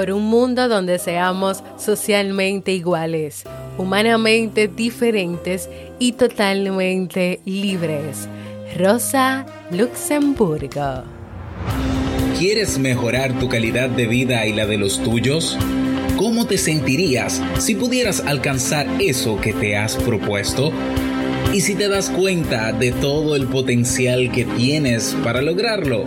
por un mundo donde seamos socialmente iguales, humanamente diferentes y totalmente libres. Rosa Luxemburgo. ¿Quieres mejorar tu calidad de vida y la de los tuyos? ¿Cómo te sentirías si pudieras alcanzar eso que te has propuesto? ¿Y si te das cuenta de todo el potencial que tienes para lograrlo?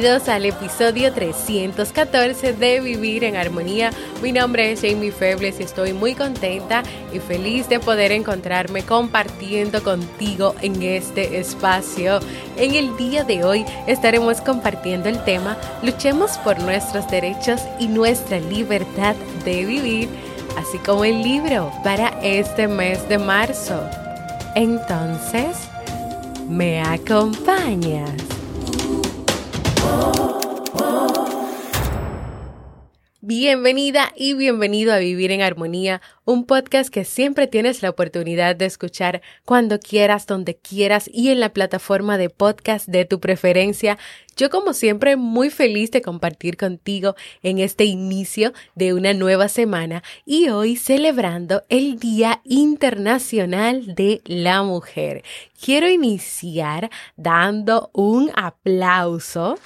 bienvenidos al episodio 314 de Vivir en Armonía. Mi nombre es Jamie Febles y estoy muy contenta y feliz de poder encontrarme compartiendo contigo en este espacio. En el día de hoy estaremos compartiendo el tema Luchemos por nuestros derechos y nuestra libertad de vivir, así como el libro para este mes de marzo. Entonces, ¿me acompañas? Bienvenida y bienvenido a Vivir en Armonía, un podcast que siempre tienes la oportunidad de escuchar cuando quieras, donde quieras y en la plataforma de podcast de tu preferencia. Yo como siempre muy feliz de compartir contigo en este inicio de una nueva semana y hoy celebrando el Día Internacional de la Mujer. Quiero iniciar dando un aplauso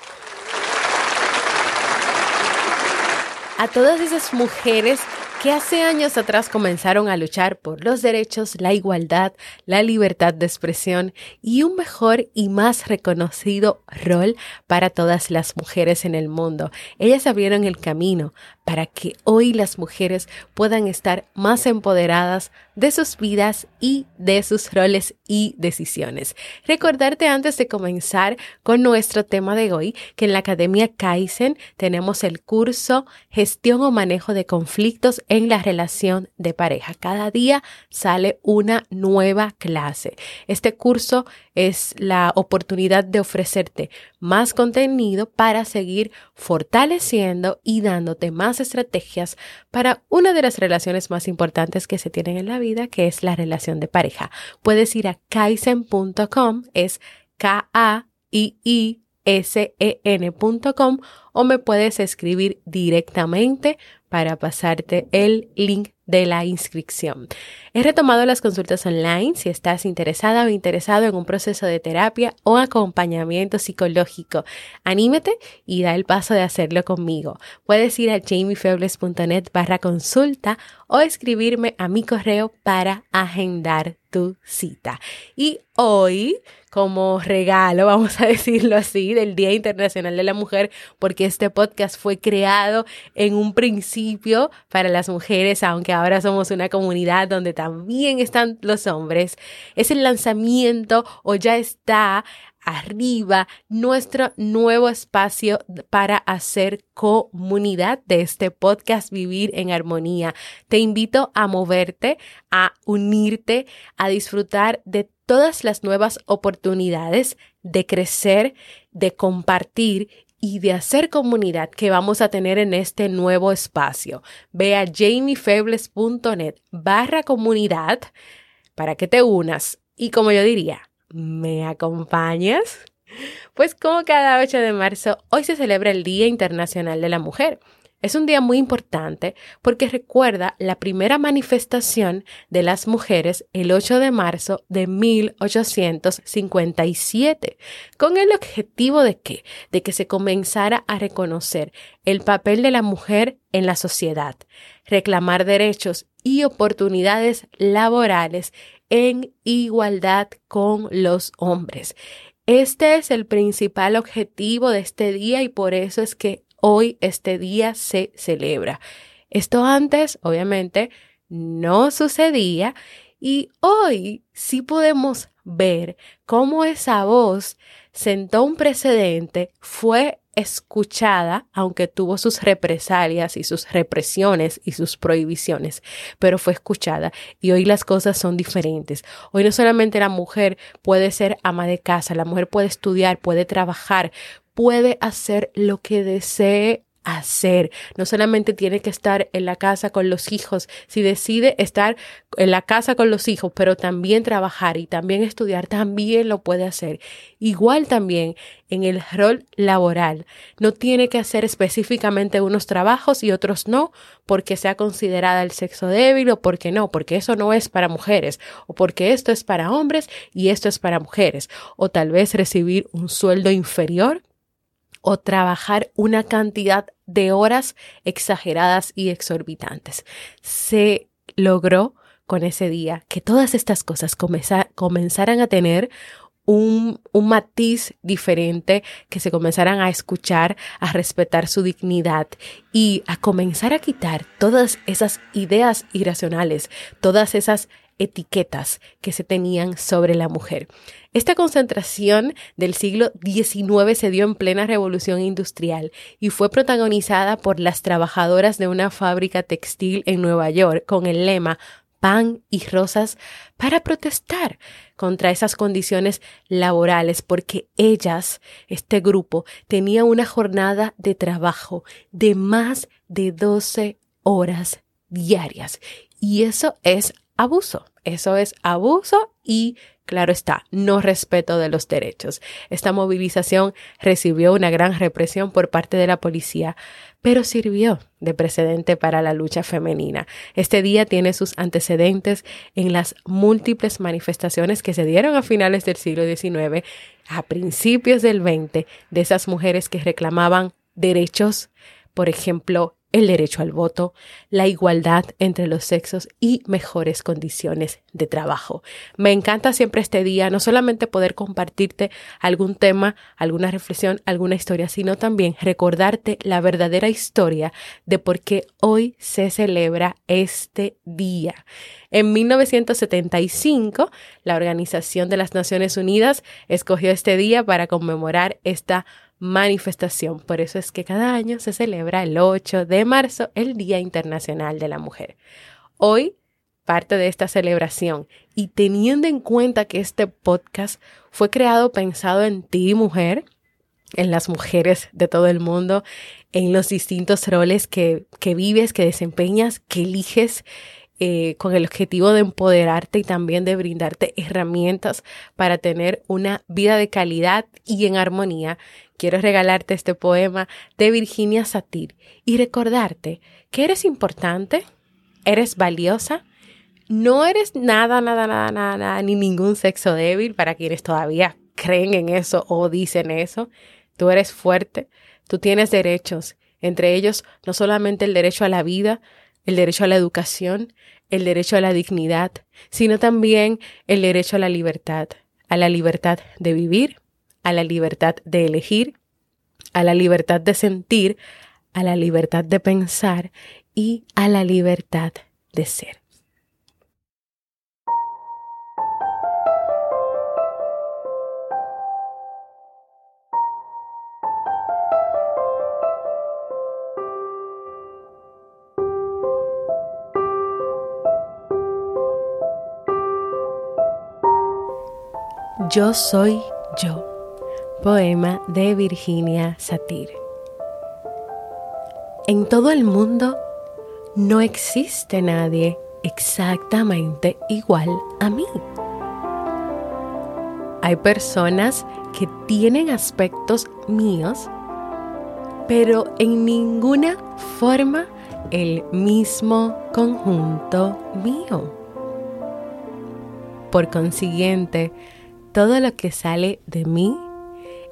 a todas esas mujeres que hace años atrás comenzaron a luchar por los derechos, la igualdad, la libertad de expresión y un mejor y más reconocido rol para todas las mujeres en el mundo. Ellas abrieron el camino para que hoy las mujeres puedan estar más empoderadas de sus vidas y de sus roles y decisiones. Recordarte antes de comenzar con nuestro tema de hoy que en la Academia Kaizen tenemos el curso Gestión o Manejo de Conflictos la Relación de Pareja. Cada día sale una nueva clase. Este curso es la oportunidad de ofrecerte más contenido para seguir fortaleciendo y dándote más estrategias para una de las relaciones más importantes que se tienen en la vida, que es la relación de pareja. Puedes ir a kaizen.com, es K-A-I-I sen.com o me puedes escribir directamente para pasarte el link de la inscripción. He retomado las consultas online si estás interesada o interesado en un proceso de terapia o acompañamiento psicológico. Anímete y da el paso de hacerlo conmigo. Puedes ir a jamiefebles.net barra consulta o escribirme a mi correo para agendar tu cita. Y hoy como regalo, vamos a decirlo así, del Día Internacional de la Mujer, porque este podcast fue creado en un principio para las mujeres, aunque ahora somos una comunidad donde también están los hombres. Es el lanzamiento o ya está arriba nuestro nuevo espacio para hacer comunidad de este podcast Vivir en Armonía. Te invito a moverte, a unirte, a disfrutar de todas las nuevas oportunidades de crecer, de compartir y de hacer comunidad que vamos a tener en este nuevo espacio. Ve a jamiefebles.net barra comunidad para que te unas y como yo diría, ¿me acompañas? Pues como cada 8 de marzo, hoy se celebra el Día Internacional de la Mujer. Es un día muy importante porque recuerda la primera manifestación de las mujeres el 8 de marzo de 1857, con el objetivo de que, de que se comenzara a reconocer el papel de la mujer en la sociedad, reclamar derechos y oportunidades laborales en igualdad con los hombres. Este es el principal objetivo de este día y por eso es que hoy este día se celebra. Esto antes, obviamente, no sucedía y hoy sí podemos ver cómo esa voz sentó un precedente, fue escuchada, aunque tuvo sus represalias y sus represiones y sus prohibiciones, pero fue escuchada y hoy las cosas son diferentes. Hoy no solamente la mujer puede ser ama de casa, la mujer puede estudiar, puede trabajar, puede hacer lo que desee hacer. No solamente tiene que estar en la casa con los hijos, si decide estar en la casa con los hijos, pero también trabajar y también estudiar, también lo puede hacer. Igual también en el rol laboral. No tiene que hacer específicamente unos trabajos y otros no, porque sea considerada el sexo débil o porque no, porque eso no es para mujeres, o porque esto es para hombres y esto es para mujeres, o tal vez recibir un sueldo inferior o trabajar una cantidad de horas exageradas y exorbitantes. Se logró con ese día que todas estas cosas comenzaran a tener un, un, matiz diferente, que se comenzaran a escuchar, a respetar su dignidad y a comenzar a quitar todas esas ideas irracionales, todas esas etiquetas que se tenían sobre la mujer. Esta concentración del siglo XIX se dio en plena revolución industrial y fue protagonizada por las trabajadoras de una fábrica textil en Nueva York con el lema pan y rosas para protestar contra esas condiciones laborales porque ellas, este grupo, tenía una jornada de trabajo de más de 12 horas diarias y eso es abuso. Eso es abuso y, claro está, no respeto de los derechos. Esta movilización recibió una gran represión por parte de la policía, pero sirvió de precedente para la lucha femenina. Este día tiene sus antecedentes en las múltiples manifestaciones que se dieron a finales del siglo XIX, a principios del XX, de esas mujeres que reclamaban derechos, por ejemplo, el derecho al voto, la igualdad entre los sexos y mejores condiciones de trabajo. Me encanta siempre este día, no solamente poder compartirte algún tema, alguna reflexión, alguna historia, sino también recordarte la verdadera historia de por qué hoy se celebra este día. En 1975, la Organización de las Naciones Unidas escogió este día para conmemorar esta manifestación. Por eso es que cada año se celebra el 8 de marzo, el Día Internacional de la Mujer. Hoy, parte de esta celebración y teniendo en cuenta que este podcast fue creado pensado en ti, mujer, en las mujeres de todo el mundo, en los distintos roles que, que vives, que desempeñas, que eliges eh, con el objetivo de empoderarte y también de brindarte herramientas para tener una vida de calidad y en armonía, quiero regalarte este poema de Virginia Satir y recordarte que eres importante, eres valiosa, no eres nada, nada, nada, nada, nada ni ningún sexo débil para quienes todavía creen en eso o dicen eso. Tú eres fuerte, tú tienes derechos, entre ellos no solamente el derecho a la vida, el derecho a la educación, el derecho a la dignidad, sino también el derecho a la libertad, a la libertad de vivir, a la libertad de elegir, a la libertad de sentir, a la libertad de pensar y a la libertad de ser. Yo soy yo. Poema de Virginia Satir. En todo el mundo no existe nadie exactamente igual a mí. Hay personas que tienen aspectos míos pero en ninguna forma el mismo conjunto mío. Por consiguiente, todo lo que sale de mí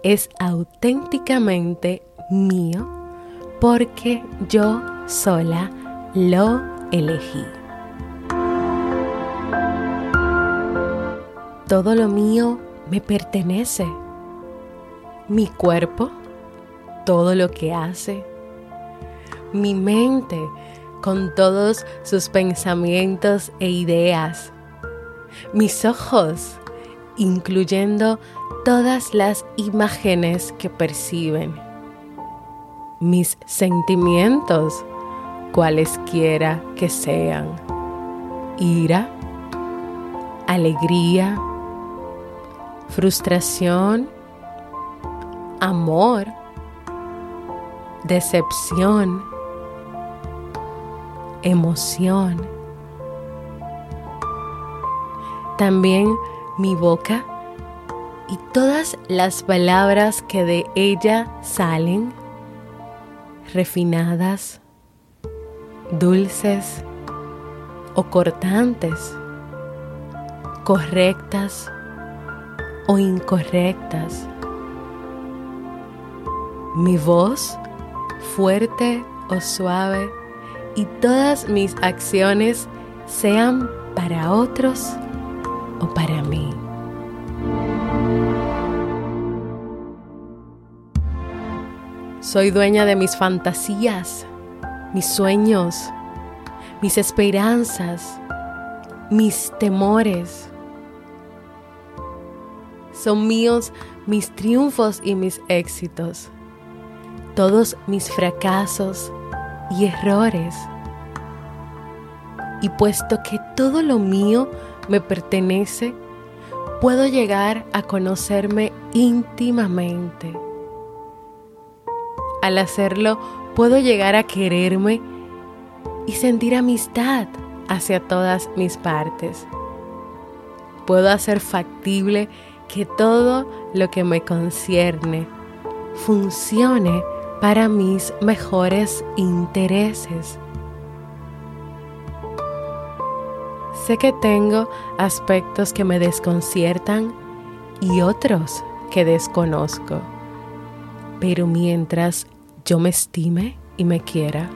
es auténticamente mío porque yo sola lo elegí. Todo lo mío me pertenece. Mi cuerpo, todo lo que hace. Mi mente, con todos sus pensamientos e ideas. Mis ojos, incluyendo todas las imágenes que perciben. Mis sentimientos, cualesquiera que sean. Ira, alegría, frustración, amor, decepción, emoción. También mi boca y todas las palabras que de ella salen, refinadas, dulces o cortantes, correctas o incorrectas. Mi voz, fuerte o suave, y todas mis acciones sean para otros o para mí. Soy dueña de mis fantasías, mis sueños, mis esperanzas, mis temores. Son míos mis triunfos y mis éxitos, todos mis fracasos y errores. Y puesto que todo lo mío me pertenece, puedo llegar a conocerme íntimamente al hacerlo, puedo llegar a quererme y sentir amistad hacia todas mis partes. Puedo hacer factible que todo lo que me concierne funcione para mis mejores intereses. Sé que tengo aspectos que me desconciertan y otros que desconozco, pero mientras yo me estime y me quiera,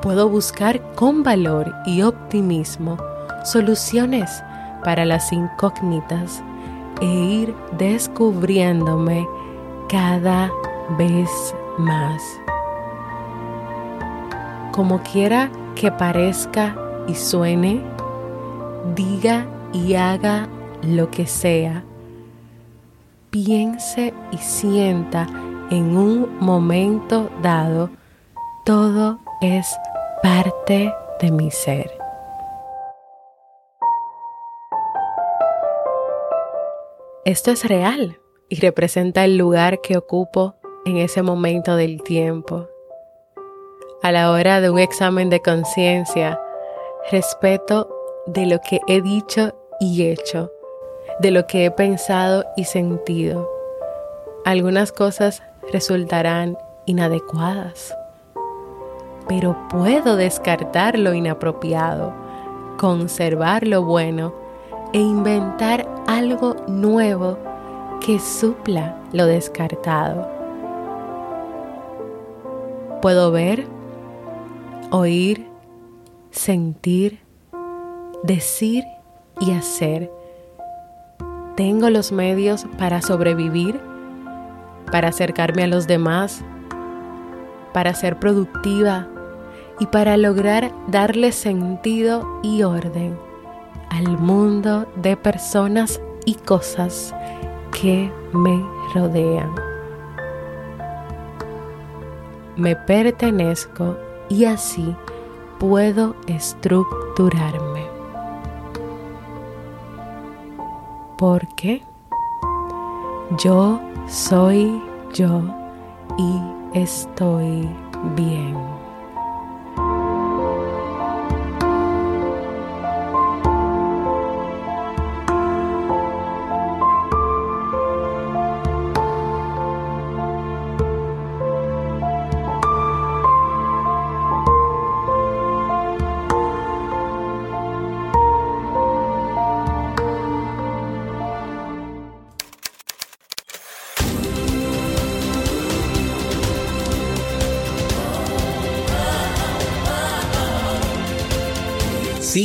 puedo buscar con valor y optimismo soluciones para las incógnitas e ir descubriéndome cada vez más. Como quiera que parezca y suene, diga y haga lo que sea, piense y sienta en un momento dado, todo es parte de mi ser. Esto es real y representa el lugar que ocupo en ese momento del tiempo. A la hora de un examen de conciencia, respeto de lo que he dicho y hecho, de lo que he pensado y sentido. Algunas cosas resultarán inadecuadas. Pero puedo descartar lo inapropiado, conservar lo bueno e inventar algo nuevo que supla lo descartado. Puedo ver, oír, sentir, decir y hacer. Tengo los medios para sobrevivir para acercarme a los demás, para ser productiva y para lograr darle sentido y orden al mundo de personas y cosas que me rodean. Me pertenezco y así puedo estructurarme. Porque yo soy yo y estoy bien.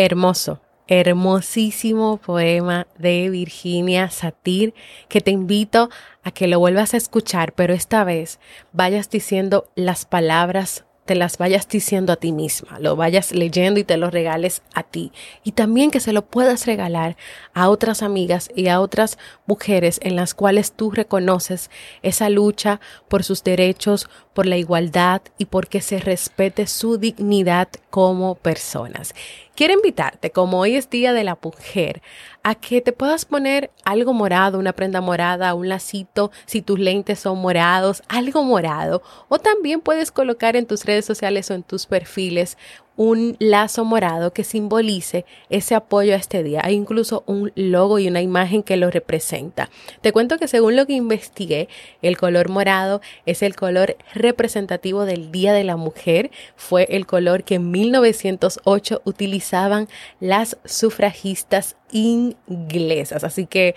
Hermoso, hermosísimo poema de Virginia Satir que te invito a que lo vuelvas a escuchar, pero esta vez vayas diciendo las palabras te las vayas diciendo a ti misma, lo vayas leyendo y te lo regales a ti. Y también que se lo puedas regalar a otras amigas y a otras mujeres en las cuales tú reconoces esa lucha por sus derechos, por la igualdad y porque se respete su dignidad como personas. Quiero invitarte, como hoy es Día de la Mujer, a que te puedas poner algo morado, una prenda morada, un lacito, si tus lentes son morados, algo morado. O también puedes colocar en tus redes sociales o en tus perfiles un lazo morado que simbolice ese apoyo a este día. Hay incluso un logo y una imagen que lo representa. Te cuento que según lo que investigué, el color morado es el color representativo del Día de la Mujer. Fue el color que en 1908 utilizaban las sufragistas inglesas. Así que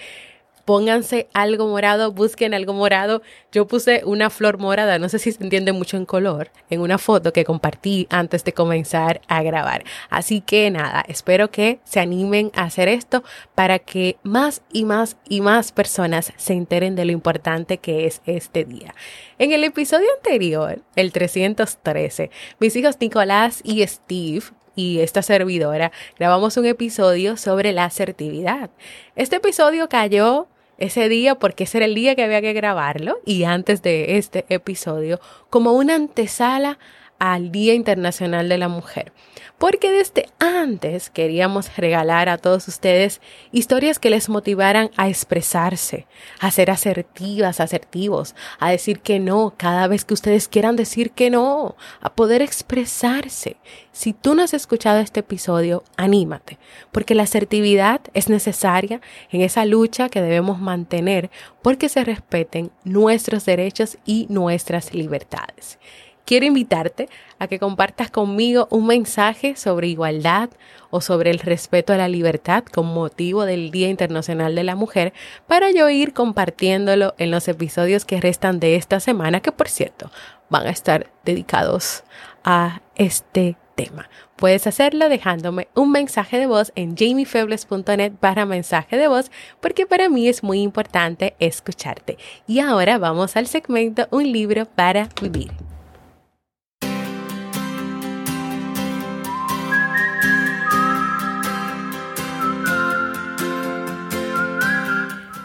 pónganse algo morado, busquen algo morado. Yo puse una flor morada, no sé si se entiende mucho en color, en una foto que compartí antes de comenzar a grabar. Así que nada, espero que se animen a hacer esto para que más y más y más personas se enteren de lo importante que es este día. En el episodio anterior, el 313, mis hijos Nicolás y Steve y esta servidora grabamos un episodio sobre la asertividad. Este episodio cayó ese día porque ese era el día que había que grabarlo y antes de este episodio como una antesala al Día Internacional de la Mujer. Porque desde antes queríamos regalar a todos ustedes historias que les motivaran a expresarse, a ser asertivas, asertivos, a decir que no cada vez que ustedes quieran decir que no, a poder expresarse. Si tú no has escuchado este episodio, anímate, porque la asertividad es necesaria en esa lucha que debemos mantener porque se respeten nuestros derechos y nuestras libertades quiero invitarte a que compartas conmigo un mensaje sobre igualdad o sobre el respeto a la libertad con motivo del Día Internacional de la Mujer para yo ir compartiéndolo en los episodios que restan de esta semana, que por cierto van a estar dedicados a este tema. Puedes hacerlo dejándome un mensaje de voz en jamiefebles.net para mensaje de voz porque para mí es muy importante escucharte. Y ahora vamos al segmento Un libro para vivir.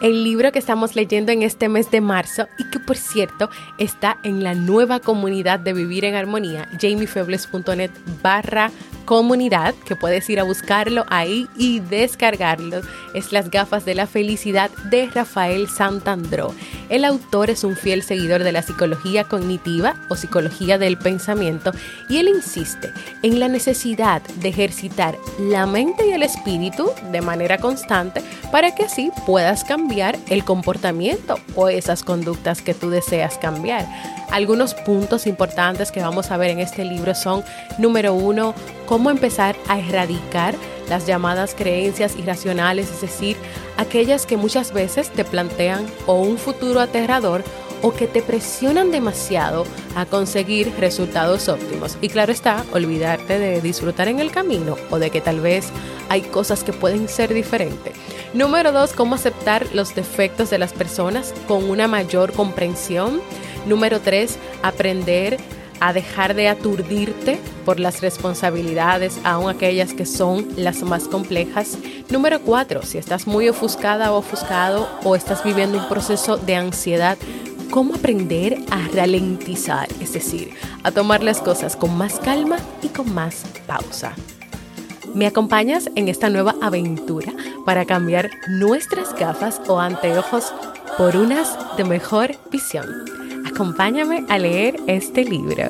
El libro que estamos leyendo en este mes de marzo y que por cierto está en la nueva comunidad de Vivir en Armonía, jamiefebles.net barra comunidad, que puedes ir a buscarlo ahí y descargarlo. Es Las gafas de la felicidad de Rafael Santandró. El autor es un fiel seguidor de la psicología cognitiva o psicología del pensamiento y él insiste en la necesidad de ejercitar la mente y el espíritu de manera constante para que así puedas cambiar el comportamiento o esas conductas que tú deseas cambiar. Algunos puntos importantes que vamos a ver en este libro son, número uno, cómo empezar a erradicar las llamadas creencias irracionales, es decir, aquellas que muchas veces te plantean o un futuro aterrador o que te presionan demasiado a conseguir resultados óptimos. Y claro está, olvidarte de disfrutar en el camino o de que tal vez hay cosas que pueden ser diferentes. Número dos, cómo aceptar los defectos de las personas con una mayor comprensión. Número tres, aprender a dejar de aturdirte por las responsabilidades, aun aquellas que son las más complejas. Número cuatro, si estás muy ofuscada o ofuscado o estás viviendo un proceso de ansiedad, cómo aprender a ralentizar, es decir, a tomar las cosas con más calma y con más pausa. ¿Me acompañas en esta nueva aventura para cambiar nuestras gafas o anteojos por unas de mejor visión? Acompáñame a leer este libro.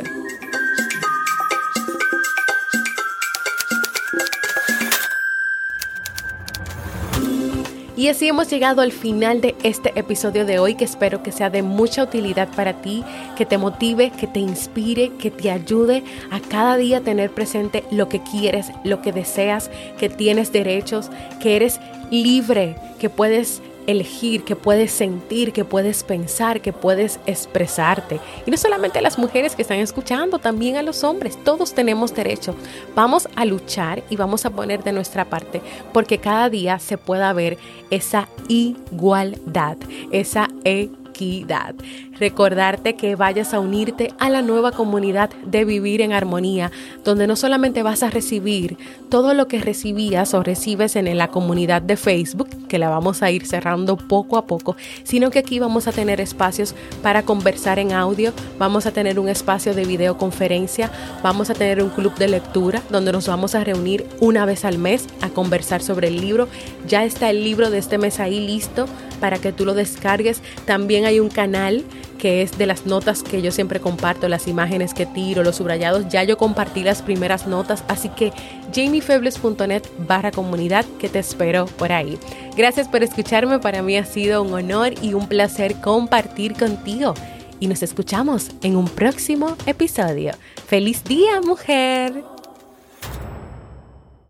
Y así hemos llegado al final de este episodio de hoy que espero que sea de mucha utilidad para ti, que te motive, que te inspire, que te ayude a cada día tener presente lo que quieres, lo que deseas, que tienes derechos, que eres libre, que puedes elegir, que puedes sentir, que puedes pensar, que puedes expresarte. Y no solamente a las mujeres que están escuchando, también a los hombres. Todos tenemos derecho. Vamos a luchar y vamos a poner de nuestra parte porque cada día se pueda ver esa igualdad, esa equidad recordarte que vayas a unirte a la nueva comunidad de vivir en armonía, donde no solamente vas a recibir todo lo que recibías o recibes en la comunidad de Facebook, que la vamos a ir cerrando poco a poco, sino que aquí vamos a tener espacios para conversar en audio, vamos a tener un espacio de videoconferencia, vamos a tener un club de lectura donde nos vamos a reunir una vez al mes a conversar sobre el libro. Ya está el libro de este mes ahí listo para que tú lo descargues. También hay un canal que es de las notas que yo siempre comparto, las imágenes que tiro, los subrayados. Ya yo compartí las primeras notas, así que jamiefebles.net barra comunidad que te espero por ahí. Gracias por escucharme, para mí ha sido un honor y un placer compartir contigo. Y nos escuchamos en un próximo episodio. ¡Feliz día, mujer!